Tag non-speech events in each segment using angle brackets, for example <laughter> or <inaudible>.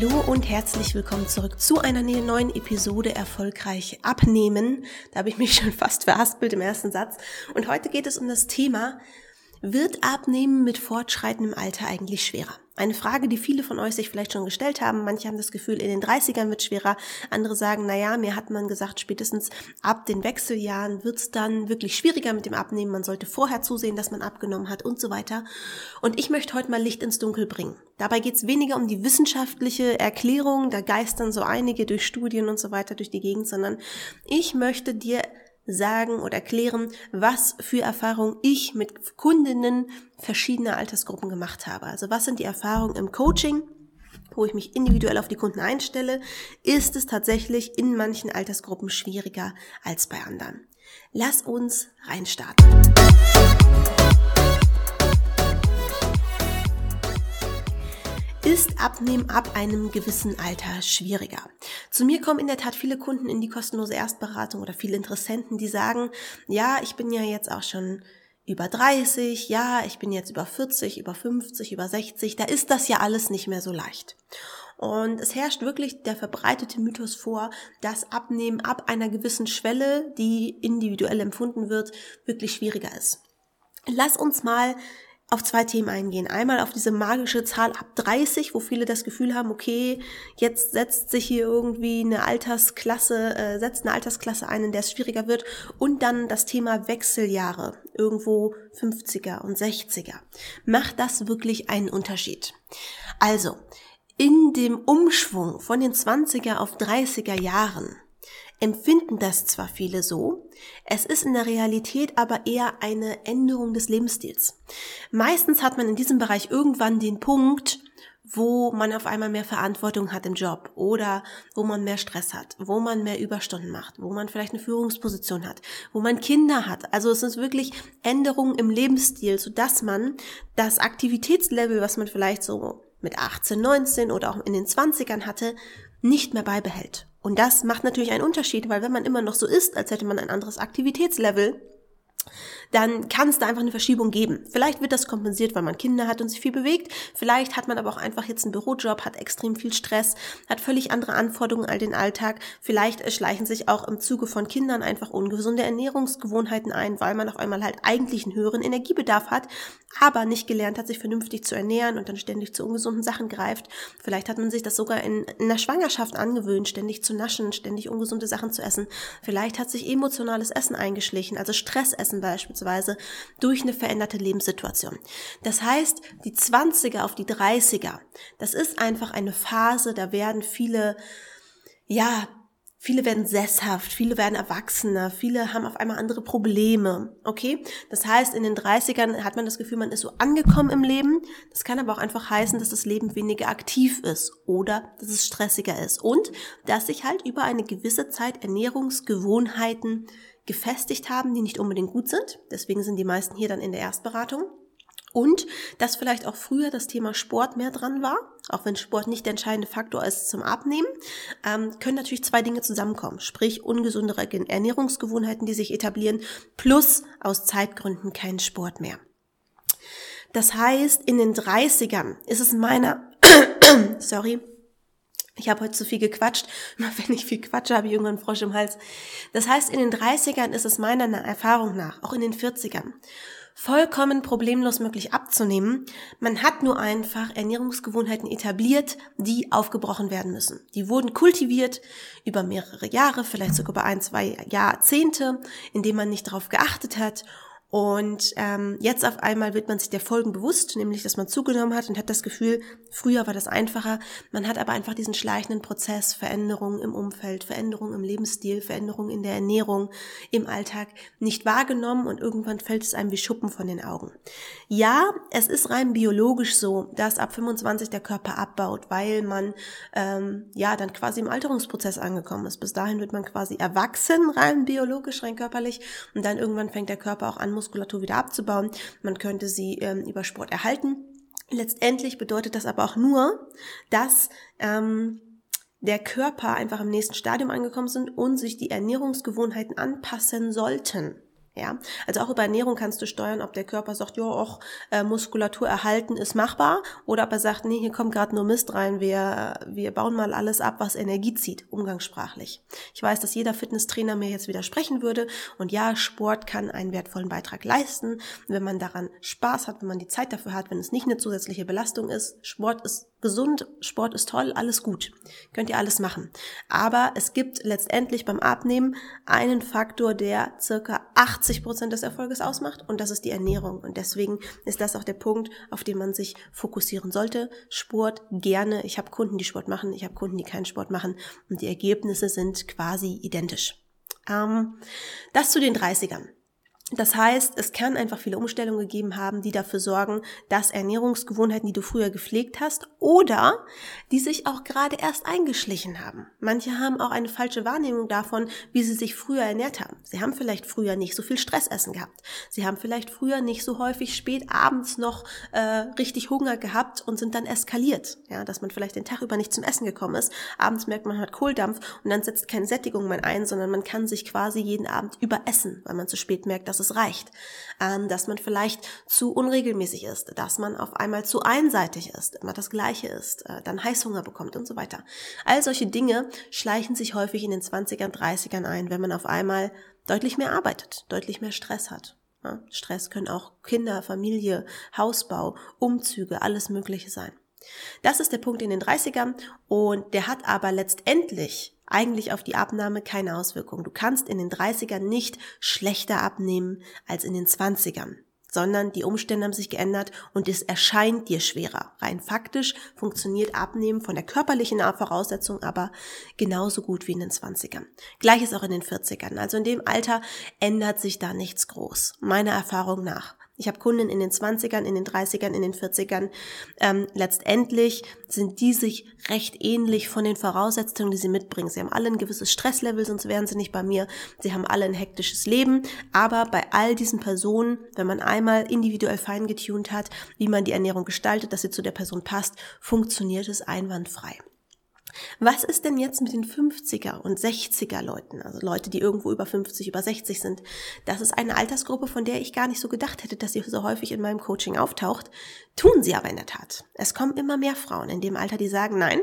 Hallo und herzlich willkommen zurück zu einer ne-, neuen Episode Erfolgreich abnehmen. Da habe ich mich schon fast verhaspelt im ersten Satz. Und heute geht es um das Thema, wird Abnehmen mit fortschreitendem Alter eigentlich schwerer? Eine Frage, die viele von euch sich vielleicht schon gestellt haben. Manche haben das Gefühl, in den 30ern wird schwerer. Andere sagen, na ja, mir hat man gesagt, spätestens ab den Wechseljahren wird's dann wirklich schwieriger mit dem Abnehmen. Man sollte vorher zusehen, dass man abgenommen hat und so weiter. Und ich möchte heute mal Licht ins Dunkel bringen. Dabei geht's weniger um die wissenschaftliche Erklärung, da geistern so einige durch Studien und so weiter durch die Gegend, sondern ich möchte dir sagen oder erklären, was für Erfahrungen ich mit Kundinnen verschiedener Altersgruppen gemacht habe. Also was sind die Erfahrungen im Coaching, wo ich mich individuell auf die Kunden einstelle, ist es tatsächlich in manchen Altersgruppen schwieriger als bei anderen. Lass uns reinstarten. Ist Abnehmen ab einem gewissen Alter schwieriger. Zu mir kommen in der Tat viele Kunden in die kostenlose Erstberatung oder viele Interessenten, die sagen, ja, ich bin ja jetzt auch schon über 30, ja, ich bin jetzt über 40, über 50, über 60, da ist das ja alles nicht mehr so leicht. Und es herrscht wirklich der verbreitete Mythos vor, dass Abnehmen ab einer gewissen Schwelle, die individuell empfunden wird, wirklich schwieriger ist. Lass uns mal auf zwei Themen eingehen. Einmal auf diese magische Zahl ab 30, wo viele das Gefühl haben, okay, jetzt setzt sich hier irgendwie eine Altersklasse, äh, setzt eine Altersklasse ein, in der es schwieriger wird. Und dann das Thema Wechseljahre, irgendwo 50er und 60er. Macht das wirklich einen Unterschied? Also, in dem Umschwung von den 20er auf 30er Jahren empfinden das zwar viele so, es ist in der Realität aber eher eine Änderung des Lebensstils. Meistens hat man in diesem Bereich irgendwann den Punkt, wo man auf einmal mehr Verantwortung hat im Job oder wo man mehr Stress hat, wo man mehr Überstunden macht, wo man vielleicht eine Führungsposition hat, wo man Kinder hat. Also es ist wirklich Änderungen im Lebensstil, so dass man das Aktivitätslevel, was man vielleicht so mit 18, 19 oder auch in den 20ern hatte, nicht mehr beibehält. Und das macht natürlich einen Unterschied, weil wenn man immer noch so ist, als hätte man ein anderes Aktivitätslevel, dann kann es da einfach eine Verschiebung geben. Vielleicht wird das kompensiert, weil man Kinder hat und sich viel bewegt. Vielleicht hat man aber auch einfach jetzt einen Bürojob, hat extrem viel Stress, hat völlig andere Anforderungen all den Alltag. Vielleicht schleichen sich auch im Zuge von Kindern einfach ungesunde Ernährungsgewohnheiten ein, weil man auf einmal halt eigentlich einen höheren Energiebedarf hat, aber nicht gelernt hat, sich vernünftig zu ernähren und dann ständig zu ungesunden Sachen greift. Vielleicht hat man sich das sogar in, in der Schwangerschaft angewöhnt, ständig zu naschen, ständig ungesunde Sachen zu essen. Vielleicht hat sich emotionales Essen eingeschlichen, also Stressessen beispielsweise beispielsweise durch eine veränderte Lebenssituation. Das heißt, die 20er auf die 30er, das ist einfach eine Phase, da werden viele, ja, Viele werden sesshaft, viele werden erwachsener, viele haben auf einmal andere Probleme. Okay? Das heißt, in den 30ern hat man das Gefühl, man ist so angekommen im Leben. Das kann aber auch einfach heißen, dass das Leben weniger aktiv ist oder dass es stressiger ist und dass sich halt über eine gewisse Zeit Ernährungsgewohnheiten gefestigt haben, die nicht unbedingt gut sind. Deswegen sind die meisten hier dann in der Erstberatung. Und dass vielleicht auch früher das Thema Sport mehr dran war, auch wenn Sport nicht der entscheidende Faktor ist zum Abnehmen, ähm, können natürlich zwei Dinge zusammenkommen. Sprich ungesundere Ernährungsgewohnheiten, die sich etablieren, plus aus Zeitgründen kein Sport mehr. Das heißt, in den 30ern ist es meiner, <coughs> sorry, ich habe heute zu viel gequatscht. <laughs> Immer wenn ich viel quatsche, habe ich irgendwann Frosch im Hals. Das heißt, in den 30ern ist es meiner Erfahrung nach, auch in den 40ern, vollkommen problemlos möglich abzunehmen. Man hat nur einfach Ernährungsgewohnheiten etabliert, die aufgebrochen werden müssen. Die wurden kultiviert über mehrere Jahre, vielleicht sogar über ein, zwei Jahrzehnte, indem man nicht darauf geachtet hat und ähm, jetzt auf einmal wird man sich der Folgen bewusst, nämlich dass man zugenommen hat und hat das Gefühl, früher war das einfacher. Man hat aber einfach diesen schleichenden Prozess, Veränderungen im Umfeld, Veränderungen im Lebensstil, Veränderungen in der Ernährung, im Alltag nicht wahrgenommen und irgendwann fällt es einem wie Schuppen von den Augen. Ja, es ist rein biologisch so, dass ab 25 der Körper abbaut, weil man ähm, ja dann quasi im Alterungsprozess angekommen ist. Bis dahin wird man quasi erwachsen, rein biologisch, rein körperlich und dann irgendwann fängt der Körper auch an, Muskulatur wieder abzubauen. Man könnte sie ähm, über Sport erhalten. Letztendlich bedeutet das aber auch nur, dass ähm, der Körper einfach im nächsten Stadium angekommen sind und sich die Ernährungsgewohnheiten anpassen sollten. Ja, also auch über Ernährung kannst du steuern, ob der Körper sagt, ja, auch äh, Muskulatur erhalten ist machbar, oder ob er sagt, nee, hier kommt gerade nur Mist rein, wir wir bauen mal alles ab, was Energie zieht, umgangssprachlich. Ich weiß, dass jeder Fitnesstrainer mir jetzt widersprechen würde, und ja, Sport kann einen wertvollen Beitrag leisten, wenn man daran Spaß hat, wenn man die Zeit dafür hat, wenn es nicht eine zusätzliche Belastung ist. Sport ist gesund, Sport ist toll, alles gut. Könnt ihr alles machen. Aber es gibt letztendlich beim Abnehmen einen Faktor, der circa 80 Prozent des Erfolges ausmacht und das ist die Ernährung. Und deswegen ist das auch der Punkt, auf den man sich fokussieren sollte. Sport gerne. Ich habe Kunden, die Sport machen, ich habe Kunden, die keinen Sport machen und die Ergebnisse sind quasi identisch. Ähm, das zu den 30ern. Das heißt, es kann einfach viele Umstellungen gegeben haben, die dafür sorgen, dass Ernährungsgewohnheiten, die du früher gepflegt hast, oder die sich auch gerade erst eingeschlichen haben. Manche haben auch eine falsche Wahrnehmung davon, wie sie sich früher ernährt haben. Sie haben vielleicht früher nicht so viel Stressessen gehabt. Sie haben vielleicht früher nicht so häufig spät abends noch äh, richtig Hunger gehabt und sind dann eskaliert. Ja, dass man vielleicht den Tag über nicht zum Essen gekommen ist. Abends merkt man, man hat Kohldampf und dann setzt keine Sättigung mehr ein, sondern man kann sich quasi jeden Abend überessen, weil man zu spät merkt, dass dass es reicht, ähm, dass man vielleicht zu unregelmäßig ist, dass man auf einmal zu einseitig ist, immer das Gleiche ist, äh, dann Heißhunger bekommt und so weiter. All solche Dinge schleichen sich häufig in den 20ern, 30ern ein, wenn man auf einmal deutlich mehr arbeitet, deutlich mehr Stress hat. Ja, Stress können auch Kinder, Familie, Hausbau, Umzüge, alles Mögliche sein. Das ist der Punkt in den 30ern und der hat aber letztendlich eigentlich auf die Abnahme keine Auswirkung. Du kannst in den 30ern nicht schlechter abnehmen als in den 20ern sondern die Umstände haben sich geändert und es erscheint dir schwerer. Rein faktisch funktioniert Abnehmen von der körperlichen Voraussetzung aber genauso gut wie in den 20ern. Gleiches auch in den 40ern. Also in dem Alter ändert sich da nichts groß, meiner Erfahrung nach. Ich habe Kunden in den 20ern, in den 30ern, in den 40ern. Ähm, letztendlich sind die sich recht ähnlich von den Voraussetzungen, die sie mitbringen. Sie haben alle ein gewisses Stresslevel, sonst wären sie nicht bei mir. Sie haben alle ein hektisches Leben. Aber bei all diesen Personen, wenn man einmal individuell feingetunt hat, wie man die Ernährung gestaltet, dass sie zu der Person passt, funktioniert es einwandfrei. Was ist denn jetzt mit den 50er und 60er Leuten, also Leute, die irgendwo über 50, über 60 sind? Das ist eine Altersgruppe, von der ich gar nicht so gedacht hätte, dass sie so häufig in meinem Coaching auftaucht. Tun sie aber in der Tat. Es kommen immer mehr Frauen in dem Alter, die sagen, nein,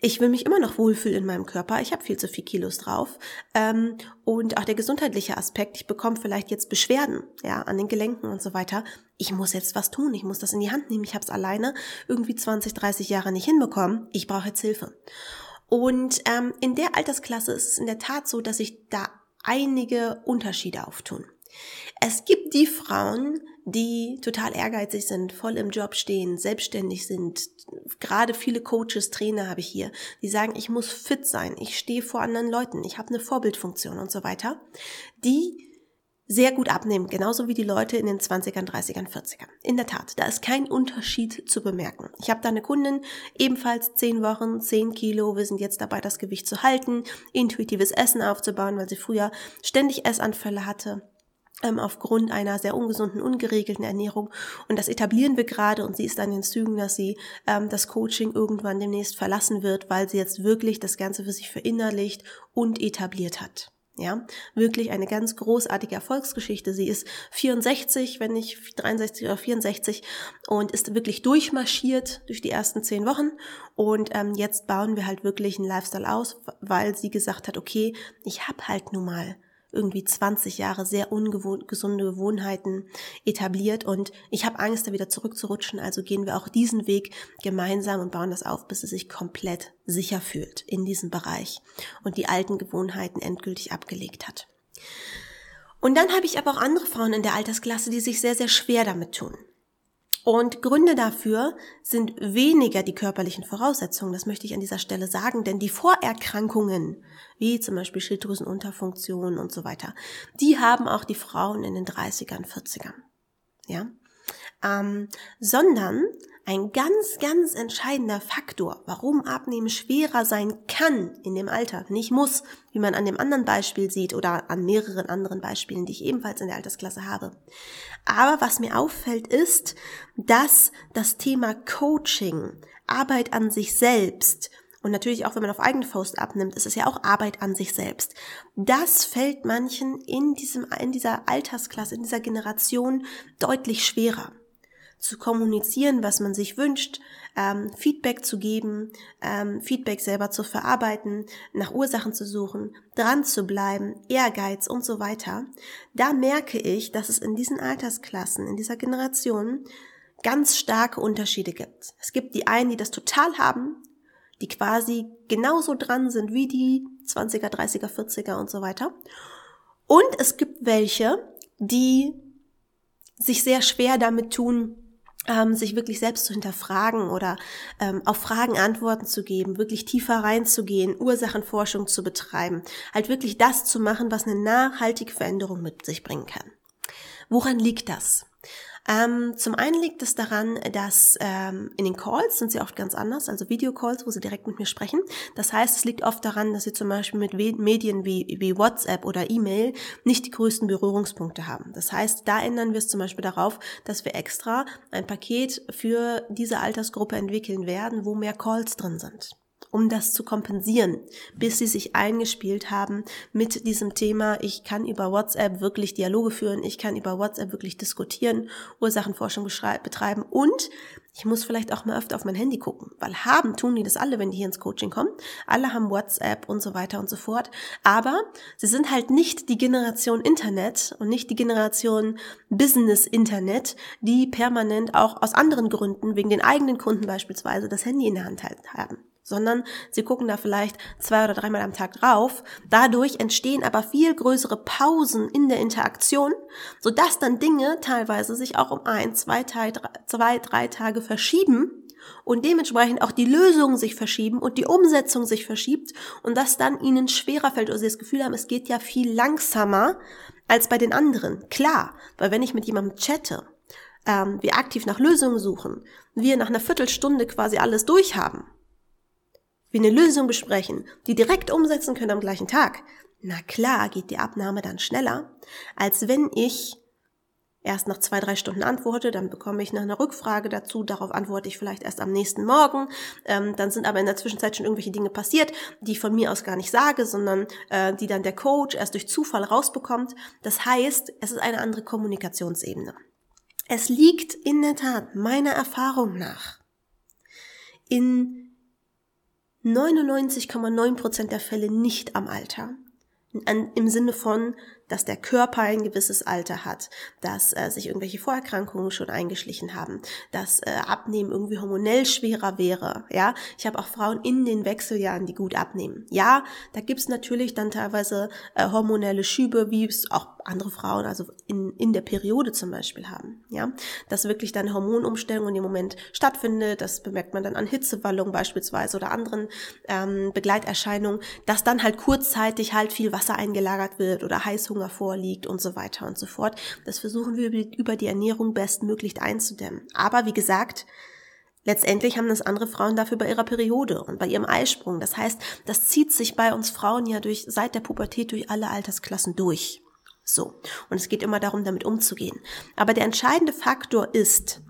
ich will mich immer noch wohlfühlen in meinem Körper. Ich habe viel zu viel Kilos drauf. Ähm, und auch der gesundheitliche Aspekt, ich bekomme vielleicht jetzt Beschwerden ja, an den Gelenken und so weiter. Ich muss jetzt was tun. Ich muss das in die Hand nehmen. Ich habe es alleine irgendwie 20, 30 Jahre nicht hinbekommen. Ich brauche jetzt Hilfe. Und ähm, in der Altersklasse ist es in der Tat so, dass sich da einige Unterschiede auftun. Es gibt die Frauen, die total ehrgeizig sind, voll im Job stehen, selbstständig sind. Gerade viele Coaches, Trainer habe ich hier, die sagen, ich muss fit sein, ich stehe vor anderen Leuten, ich habe eine Vorbildfunktion und so weiter. Die sehr gut abnehmen, genauso wie die Leute in den 20ern, 30ern, 40ern. In der Tat, da ist kein Unterschied zu bemerken. Ich habe da eine Kundin, ebenfalls 10 Wochen, 10 Kilo, wir sind jetzt dabei, das Gewicht zu halten, intuitives Essen aufzubauen, weil sie früher ständig Essanfälle hatte aufgrund einer sehr ungesunden, ungeregelten Ernährung. Und das etablieren wir gerade und sie ist an den Zügen, dass sie ähm, das Coaching irgendwann demnächst verlassen wird, weil sie jetzt wirklich das Ganze für sich verinnerlicht und etabliert hat. Ja, wirklich eine ganz großartige Erfolgsgeschichte. Sie ist 64, wenn nicht 63 oder 64 und ist wirklich durchmarschiert durch die ersten zehn Wochen. Und ähm, jetzt bauen wir halt wirklich einen Lifestyle aus, weil sie gesagt hat, okay, ich habe halt nun mal irgendwie 20 Jahre sehr ungesunde Gewohnheiten etabliert und ich habe Angst, da wieder zurückzurutschen. Also gehen wir auch diesen Weg gemeinsam und bauen das auf, bis sie sich komplett sicher fühlt in diesem Bereich und die alten Gewohnheiten endgültig abgelegt hat. Und dann habe ich aber auch andere Frauen in der Altersklasse, die sich sehr, sehr schwer damit tun. Und Gründe dafür sind weniger die körperlichen Voraussetzungen, das möchte ich an dieser Stelle sagen, denn die Vorerkrankungen, wie zum Beispiel Schilddrüsenunterfunktion und so weiter, die haben auch die Frauen in den 30ern, 40ern. Ja? Ähm, sondern ein ganz, ganz entscheidender Faktor, warum Abnehmen schwerer sein kann in dem Alter, nicht muss, wie man an dem anderen Beispiel sieht oder an mehreren anderen Beispielen, die ich ebenfalls in der Altersklasse habe. Aber was mir auffällt, ist, dass das Thema Coaching, Arbeit an sich selbst und natürlich auch, wenn man auf eigene Faust abnimmt, ist es ja auch Arbeit an sich selbst. Das fällt manchen in diesem, in dieser Altersklasse, in dieser Generation deutlich schwerer zu kommunizieren, was man sich wünscht, ähm, Feedback zu geben, ähm, Feedback selber zu verarbeiten, nach Ursachen zu suchen, dran zu bleiben, Ehrgeiz und so weiter. Da merke ich, dass es in diesen Altersklassen, in dieser Generation ganz starke Unterschiede gibt. Es gibt die einen, die das total haben, die quasi genauso dran sind wie die 20er, 30er, 40er und so weiter. Und es gibt welche, die sich sehr schwer damit tun, ähm, sich wirklich selbst zu hinterfragen oder ähm, auf Fragen Antworten zu geben, wirklich tiefer reinzugehen, Ursachenforschung zu betreiben, halt wirklich das zu machen, was eine nachhaltige Veränderung mit sich bringen kann. Woran liegt das? Ähm, zum einen liegt es daran, dass ähm, in den Calls sind sie oft ganz anders, also Videocalls, wo sie direkt mit mir sprechen. Das heißt, es liegt oft daran, dass sie zum Beispiel mit Medien wie, wie WhatsApp oder E-Mail nicht die größten Berührungspunkte haben. Das heißt, da ändern wir es zum Beispiel darauf, dass wir extra ein Paket für diese Altersgruppe entwickeln werden, wo mehr Calls drin sind um das zu kompensieren, bis sie sich eingespielt haben mit diesem Thema, ich kann über WhatsApp wirklich Dialoge führen, ich kann über WhatsApp wirklich diskutieren, Ursachenforschung betreiben und ich muss vielleicht auch mal öfter auf mein Handy gucken, weil haben tun die das alle, wenn die hier ins Coaching kommen. Alle haben WhatsApp und so weiter und so fort. Aber sie sind halt nicht die Generation Internet und nicht die Generation Business Internet, die permanent auch aus anderen Gründen, wegen den eigenen Kunden beispielsweise, das Handy in der Hand haben sondern sie gucken da vielleicht zwei oder dreimal am Tag drauf. Dadurch entstehen aber viel größere Pausen in der Interaktion, sodass dann Dinge teilweise sich auch um ein, zwei, zwei drei Tage verschieben und dementsprechend auch die Lösungen sich verschieben und die Umsetzung sich verschiebt und das dann ihnen schwerer fällt oder sie das Gefühl haben, es geht ja viel langsamer als bei den anderen. Klar, weil wenn ich mit jemandem chatte, ähm, wir aktiv nach Lösungen suchen, wir nach einer Viertelstunde quasi alles durchhaben, wir eine Lösung besprechen, die direkt umsetzen können am gleichen Tag, na klar geht die Abnahme dann schneller, als wenn ich erst nach zwei, drei Stunden antworte, dann bekomme ich noch eine Rückfrage dazu, darauf antworte ich vielleicht erst am nächsten Morgen, ähm, dann sind aber in der Zwischenzeit schon irgendwelche Dinge passiert, die ich von mir aus gar nicht sage, sondern äh, die dann der Coach erst durch Zufall rausbekommt. Das heißt, es ist eine andere Kommunikationsebene. Es liegt in der Tat meiner Erfahrung nach in 99,9 Prozent der Fälle nicht am Alter. Im Sinne von, dass der Körper ein gewisses Alter hat, dass äh, sich irgendwelche Vorerkrankungen schon eingeschlichen haben, dass äh, Abnehmen irgendwie hormonell schwerer wäre. Ja, ich habe auch Frauen in den Wechseljahren, die gut abnehmen. Ja, da gibt's natürlich dann teilweise äh, hormonelle Schübe, wie es auch andere Frauen, also in, in der Periode zum Beispiel haben. Ja, dass wirklich dann Hormonumstellung in dem Moment stattfindet. Das bemerkt man dann an Hitzewallungen beispielsweise oder anderen ähm, Begleiterscheinungen, dass dann halt kurzzeitig halt viel Wasser eingelagert wird oder Heißhunger vorliegt und so weiter und so fort. Das versuchen wir über die Ernährung bestmöglich einzudämmen. Aber wie gesagt, Letztendlich haben das andere Frauen dafür bei ihrer Periode und bei ihrem Eisprung. Das heißt, das zieht sich bei uns Frauen ja durch, seit der Pubertät durch alle Altersklassen durch. So. Und es geht immer darum, damit umzugehen. Aber der entscheidende Faktor ist,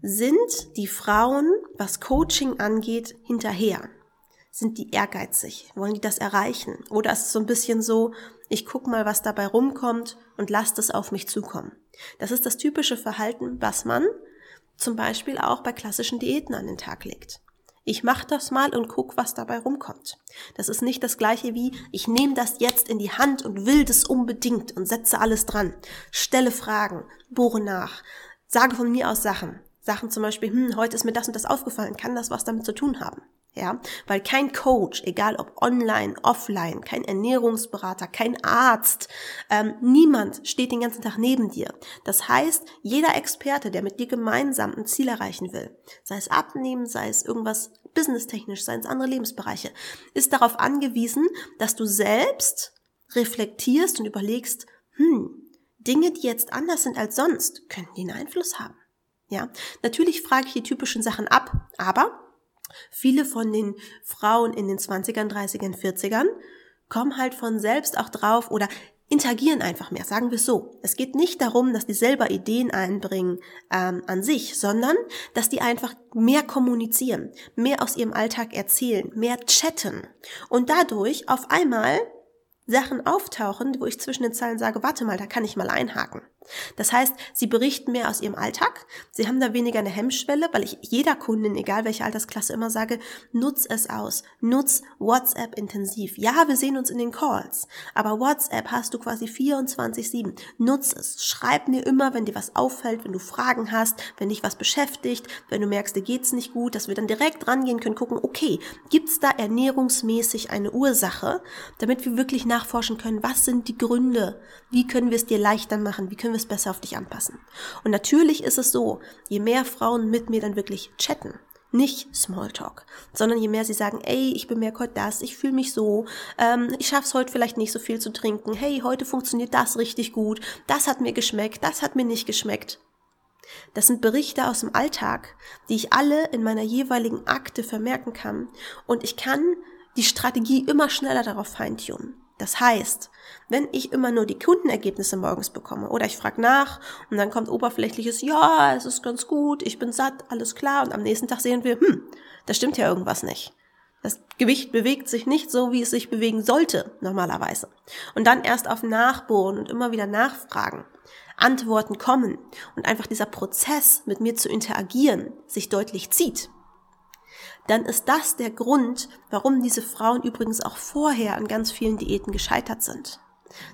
sind die Frauen, was Coaching angeht, hinterher? Sind die ehrgeizig? Wollen die das erreichen? Oder ist es so ein bisschen so, ich guck mal, was dabei rumkommt und lass das auf mich zukommen? Das ist das typische Verhalten, was man zum Beispiel auch bei klassischen Diäten an den Tag legt. Ich mache das mal und guck, was dabei rumkommt. Das ist nicht das gleiche wie, ich nehme das jetzt in die Hand und will das unbedingt und setze alles dran. Stelle Fragen, bohre nach, sage von mir aus Sachen. Sachen zum Beispiel, hm, heute ist mir das und das aufgefallen, kann das was damit zu tun haben? Ja, weil kein Coach, egal ob online, offline, kein Ernährungsberater, kein Arzt, ähm, niemand steht den ganzen Tag neben dir. Das heißt, jeder Experte, der mit dir gemeinsam ein Ziel erreichen will, sei es abnehmen, sei es irgendwas businesstechnisch, sei es andere Lebensbereiche, ist darauf angewiesen, dass du selbst reflektierst und überlegst, hm, Dinge, die jetzt anders sind als sonst, könnten die einen Einfluss haben. Ja, natürlich frage ich die typischen Sachen ab, aber Viele von den Frauen in den 20ern, 30ern, 40ern kommen halt von selbst auch drauf oder interagieren einfach mehr, sagen wir es so. Es geht nicht darum, dass die selber Ideen einbringen ähm, an sich, sondern dass die einfach mehr kommunizieren, mehr aus ihrem Alltag erzählen, mehr chatten und dadurch auf einmal Sachen auftauchen, wo ich zwischen den Zeilen sage, warte mal, da kann ich mal einhaken. Das heißt, sie berichten mehr aus ihrem Alltag, sie haben da weniger eine Hemmschwelle, weil ich jeder Kundin, egal welche Altersklasse, immer sage, nutz es aus, nutz WhatsApp intensiv. Ja, wir sehen uns in den Calls, aber WhatsApp hast du quasi 24-7. Nutz es, schreib mir immer, wenn dir was auffällt, wenn du Fragen hast, wenn dich was beschäftigt, wenn du merkst, dir geht's nicht gut, dass wir dann direkt rangehen können, gucken, okay, gibt's da ernährungsmäßig eine Ursache, damit wir wirklich nachforschen können, was sind die Gründe, wie können wir es dir leichter machen, wie können wir es besser auf dich anpassen. Und natürlich ist es so, je mehr Frauen mit mir dann wirklich chatten, nicht Smalltalk, sondern je mehr sie sagen, ey, ich bemerke heute das, ich fühle mich so, ähm, ich schaff's heute vielleicht nicht so viel zu trinken, hey, heute funktioniert das richtig gut, das hat mir geschmeckt, das hat mir nicht geschmeckt. Das sind Berichte aus dem Alltag, die ich alle in meiner jeweiligen Akte vermerken kann und ich kann die Strategie immer schneller darauf feintunen. Das heißt, wenn ich immer nur die Kundenergebnisse morgens bekomme oder ich frage nach und dann kommt oberflächliches, ja, es ist ganz gut, ich bin satt, alles klar und am nächsten Tag sehen wir, hm, da stimmt ja irgendwas nicht. Das Gewicht bewegt sich nicht so, wie es sich bewegen sollte, normalerweise. Und dann erst auf Nachbohren und immer wieder nachfragen, Antworten kommen und einfach dieser Prozess, mit mir zu interagieren, sich deutlich zieht dann ist das der Grund, warum diese Frauen übrigens auch vorher an ganz vielen Diäten gescheitert sind.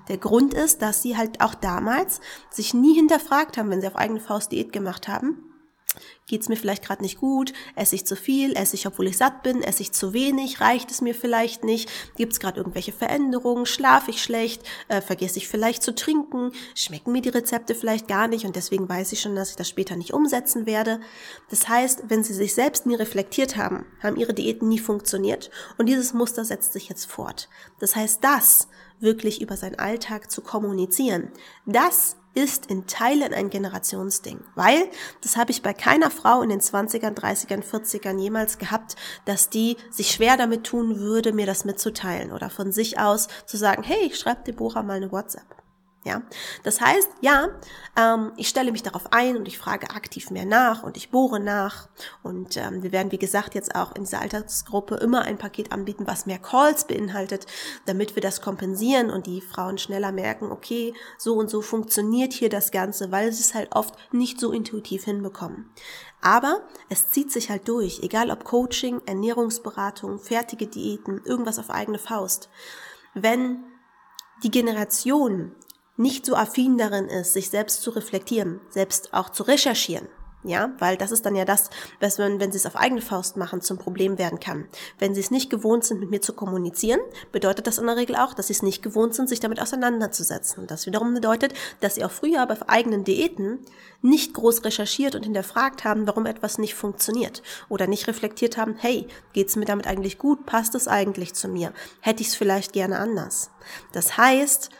Der Grund ist, dass sie halt auch damals sich nie hinterfragt haben, wenn sie auf eigene Faust Diät gemacht haben, Geht's mir vielleicht gerade nicht gut? Esse ich zu viel? Esse ich, obwohl ich satt bin? Esse ich zu wenig? Reicht es mir vielleicht nicht? Gibt's gerade irgendwelche Veränderungen? Schlafe ich schlecht? Äh, vergesse ich vielleicht zu trinken? Schmecken mir die Rezepte vielleicht gar nicht und deswegen weiß ich schon, dass ich das später nicht umsetzen werde? Das heißt, wenn sie sich selbst nie reflektiert haben, haben ihre Diäten nie funktioniert und dieses Muster setzt sich jetzt fort. Das heißt, das wirklich über seinen Alltag zu kommunizieren, das ist in Teilen ein Generationsding, weil das habe ich bei keiner Frau in den 20ern, 30ern, 40ern jemals gehabt, dass die sich schwer damit tun würde, mir das mitzuteilen oder von sich aus zu sagen, hey, ich schreibe Deborah mal eine WhatsApp. Ja, das heißt, ja, ähm, ich stelle mich darauf ein und ich frage aktiv mehr nach und ich bohre nach und ähm, wir werden, wie gesagt, jetzt auch in dieser Altersgruppe immer ein Paket anbieten, was mehr Calls beinhaltet, damit wir das kompensieren und die Frauen schneller merken, okay, so und so funktioniert hier das Ganze, weil sie es halt oft nicht so intuitiv hinbekommen. Aber es zieht sich halt durch, egal ob Coaching, Ernährungsberatung, fertige Diäten, irgendwas auf eigene Faust. Wenn die Generation nicht so affin darin ist, sich selbst zu reflektieren, selbst auch zu recherchieren. Ja, weil das ist dann ja das, was man, wenn sie es auf eigene Faust machen, zum Problem werden kann. Wenn sie es nicht gewohnt sind, mit mir zu kommunizieren, bedeutet das in der Regel auch, dass sie es nicht gewohnt sind, sich damit auseinanderzusetzen. Und das wiederum bedeutet, dass sie auch früher bei eigenen Diäten nicht groß recherchiert und hinterfragt haben, warum etwas nicht funktioniert. Oder nicht reflektiert haben, hey, geht's mir damit eigentlich gut? Passt es eigentlich zu mir? Hätte ich es vielleicht gerne anders? Das heißt,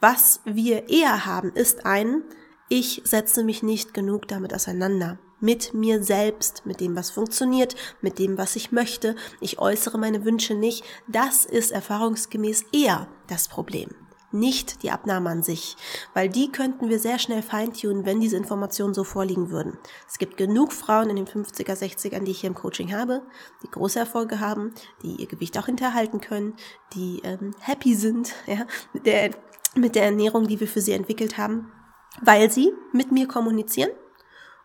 was wir eher haben, ist ein, ich setze mich nicht genug damit auseinander. Mit mir selbst, mit dem, was funktioniert, mit dem, was ich möchte. Ich äußere meine Wünsche nicht. Das ist erfahrungsgemäß eher das Problem. Nicht die Abnahme an sich, weil die könnten wir sehr schnell feintunen, wenn diese Informationen so vorliegen würden. Es gibt genug Frauen in den 50er, 60ern, die ich hier im Coaching habe, die große Erfolge haben, die ihr Gewicht auch hinterhalten können, die ähm, happy sind, <laughs> ja, der mit der Ernährung, die wir für sie entwickelt haben, weil sie mit mir kommunizieren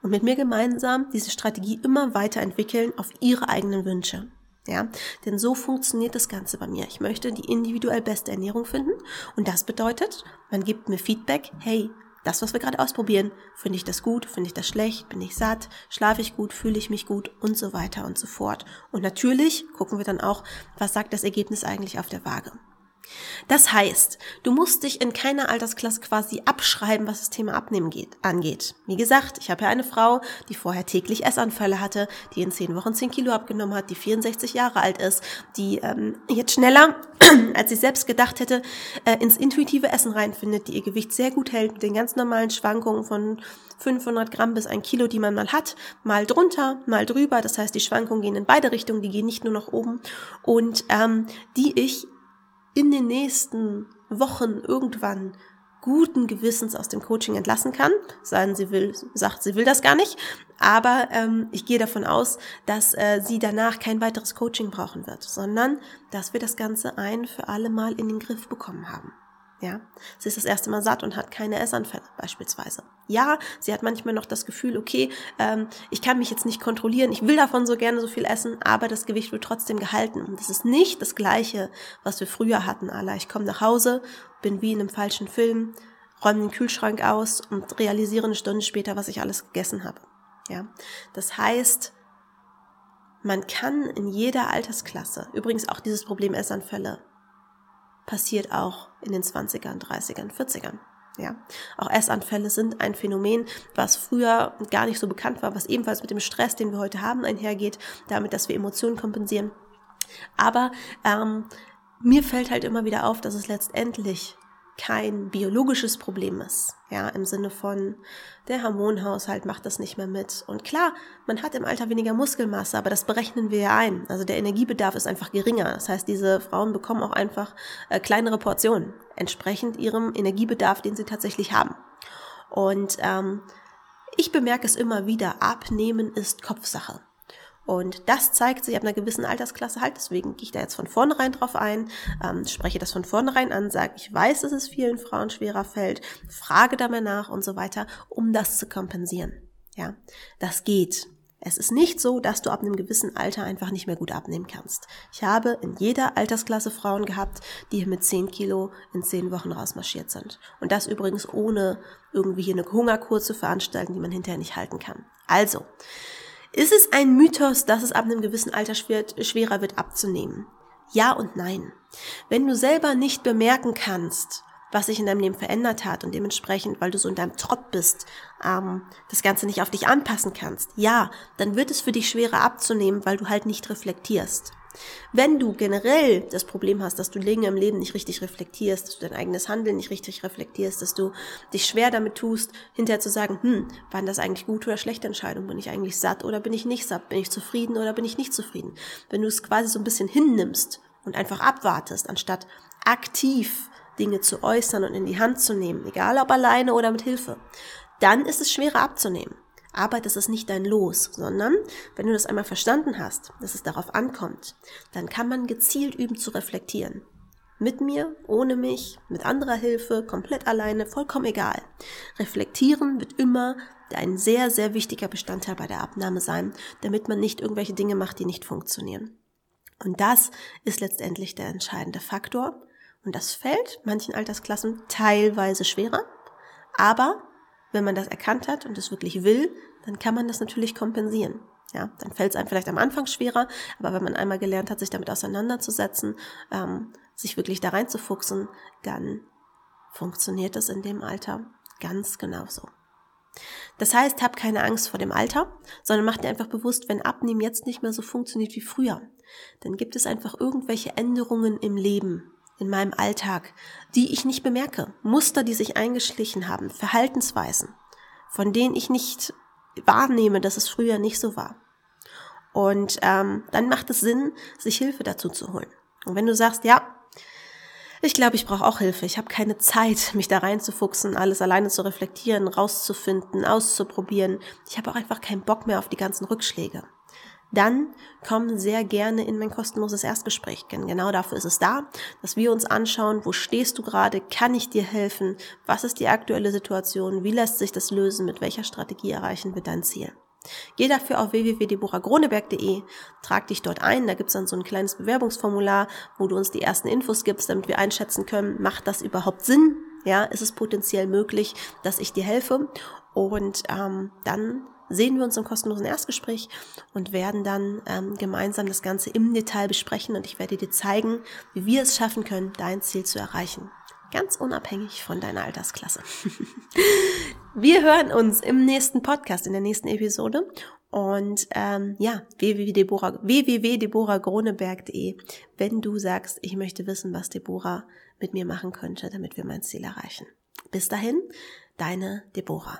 und mit mir gemeinsam diese Strategie immer weiterentwickeln auf ihre eigenen Wünsche. Ja, denn so funktioniert das Ganze bei mir. Ich möchte die individuell beste Ernährung finden und das bedeutet, man gibt mir Feedback, hey, das, was wir gerade ausprobieren, finde ich das gut, finde ich das schlecht, bin ich satt, schlafe ich gut, fühle ich mich gut und so weiter und so fort. Und natürlich gucken wir dann auch, was sagt das Ergebnis eigentlich auf der Waage. Das heißt, du musst dich in keiner Altersklasse quasi abschreiben, was das Thema Abnehmen geht, angeht. Wie gesagt, ich habe ja eine Frau, die vorher täglich Essanfälle hatte, die in zehn Wochen zehn Kilo abgenommen hat, die 64 Jahre alt ist, die ähm, jetzt schneller, <clears throat> als sie selbst gedacht hätte, äh, ins intuitive Essen reinfindet, die ihr Gewicht sehr gut hält, mit den ganz normalen Schwankungen von 500 Gramm bis ein Kilo, die man mal hat, mal drunter, mal drüber. Das heißt, die Schwankungen gehen in beide Richtungen, die gehen nicht nur nach oben und ähm, die ich in den nächsten Wochen irgendwann guten Gewissens aus dem Coaching entlassen kann. Sagen sie will, sagt, sie will das gar nicht. Aber ähm, ich gehe davon aus, dass äh, sie danach kein weiteres Coaching brauchen wird, sondern dass wir das Ganze ein für alle Mal in den Griff bekommen haben. Ja, sie ist das erste Mal satt und hat keine Essanfälle beispielsweise. Ja, sie hat manchmal noch das Gefühl, okay, ähm, ich kann mich jetzt nicht kontrollieren, ich will davon so gerne so viel essen, aber das Gewicht wird trotzdem gehalten. Und das ist nicht das Gleiche, was wir früher hatten, Alla. Ich komme nach Hause, bin wie in einem falschen Film, räume den Kühlschrank aus und realisiere eine Stunde später, was ich alles gegessen habe. Ja, das heißt, man kann in jeder Altersklasse, übrigens auch dieses Problem Essanfälle, passiert auch in den 20ern, 30ern, 40ern. Ja, auch Essanfälle sind ein Phänomen, was früher gar nicht so bekannt war, was ebenfalls mit dem Stress, den wir heute haben, einhergeht, damit, dass wir Emotionen kompensieren. Aber ähm, mir fällt halt immer wieder auf, dass es letztendlich kein biologisches Problem ist. Ja, im Sinne von, der Hormonhaushalt macht das nicht mehr mit. Und klar, man hat im Alter weniger Muskelmasse, aber das berechnen wir ja ein. Also der Energiebedarf ist einfach geringer. Das heißt, diese Frauen bekommen auch einfach äh, kleinere Portionen, entsprechend ihrem Energiebedarf, den sie tatsächlich haben. Und ähm, ich bemerke es immer wieder, abnehmen ist Kopfsache. Und das zeigt sich ab einer gewissen Altersklasse halt. Deswegen gehe ich da jetzt von vornherein drauf ein, ähm, spreche das von vornherein an, sage, ich weiß, dass es vielen Frauen schwerer fällt, frage da mal nach und so weiter, um das zu kompensieren. Ja, das geht. Es ist nicht so, dass du ab einem gewissen Alter einfach nicht mehr gut abnehmen kannst. Ich habe in jeder Altersklasse Frauen gehabt, die mit 10 Kilo in 10 Wochen rausmarschiert sind. Und das übrigens ohne irgendwie hier eine Hungerkur zu veranstalten, die man hinterher nicht halten kann. Also, ist es ein Mythos, dass es ab einem gewissen Alter schwerer wird abzunehmen? Ja und nein. Wenn du selber nicht bemerken kannst, was sich in deinem Leben verändert hat und dementsprechend, weil du so in deinem Trott bist, ähm, das Ganze nicht auf dich anpassen kannst, ja, dann wird es für dich schwerer abzunehmen, weil du halt nicht reflektierst. Wenn du generell das Problem hast, dass du Dinge im Leben nicht richtig reflektierst, dass du dein eigenes Handeln nicht richtig reflektierst, dass du dich schwer damit tust, hinterher zu sagen, hm, waren das eigentlich gute oder schlechte Entscheidungen? Bin ich eigentlich satt oder bin ich nicht satt? Bin ich zufrieden oder bin ich nicht zufrieden? Wenn du es quasi so ein bisschen hinnimmst und einfach abwartest, anstatt aktiv Dinge zu äußern und in die Hand zu nehmen, egal ob alleine oder mit Hilfe, dann ist es schwerer abzunehmen. Das ist nicht dein Los, sondern wenn du das einmal verstanden hast, dass es darauf ankommt, dann kann man gezielt üben zu reflektieren. Mit mir, ohne mich, mit anderer Hilfe, komplett alleine, vollkommen egal. Reflektieren wird immer ein sehr, sehr wichtiger Bestandteil bei der Abnahme sein, damit man nicht irgendwelche Dinge macht, die nicht funktionieren. Und das ist letztendlich der entscheidende Faktor. Und das fällt manchen Altersklassen teilweise schwerer, aber wenn man das erkannt hat und es wirklich will, dann kann man das natürlich kompensieren. Ja, dann fällt es einem vielleicht am Anfang schwerer, aber wenn man einmal gelernt hat, sich damit auseinanderzusetzen, ähm, sich wirklich da reinzufuchsen, dann funktioniert das in dem Alter ganz genauso. Das heißt, hab keine Angst vor dem Alter, sondern mach dir einfach bewusst, wenn Abnehmen jetzt nicht mehr so funktioniert wie früher, dann gibt es einfach irgendwelche Änderungen im Leben, in meinem Alltag, die ich nicht bemerke, Muster, die sich eingeschlichen haben, Verhaltensweisen, von denen ich nicht wahrnehme, dass es früher nicht so war. Und ähm, dann macht es Sinn, sich Hilfe dazu zu holen. Und wenn du sagst, ja, ich glaube, ich brauche auch Hilfe. Ich habe keine Zeit, <laughs> mich da reinzufuchsen, alles alleine zu reflektieren, rauszufinden, auszuprobieren. Ich habe auch einfach keinen Bock mehr auf die ganzen Rückschläge dann komm sehr gerne in mein kostenloses Erstgespräch. Denn genau dafür ist es da, dass wir uns anschauen, wo stehst du gerade, kann ich dir helfen, was ist die aktuelle Situation, wie lässt sich das lösen, mit welcher Strategie erreichen wir dein Ziel. Geh dafür auf www.deboragroneberg.de, trag dich dort ein, da gibt's dann so ein kleines Bewerbungsformular, wo du uns die ersten Infos gibst, damit wir einschätzen können, macht das überhaupt Sinn? Ja, ist es potenziell möglich, dass ich dir helfe? Und ähm, dann sehen wir uns im kostenlosen Erstgespräch und werden dann ähm, gemeinsam das Ganze im Detail besprechen und ich werde dir zeigen, wie wir es schaffen können, dein Ziel zu erreichen. Ganz unabhängig von deiner Altersklasse. <laughs> wir hören uns im nächsten Podcast, in der nächsten Episode. Und ähm, ja, www.deborah.groneberg.de, wenn du sagst, ich möchte wissen, was Deborah mit mir machen könnte, damit wir mein Ziel erreichen. Bis dahin, deine Deborah.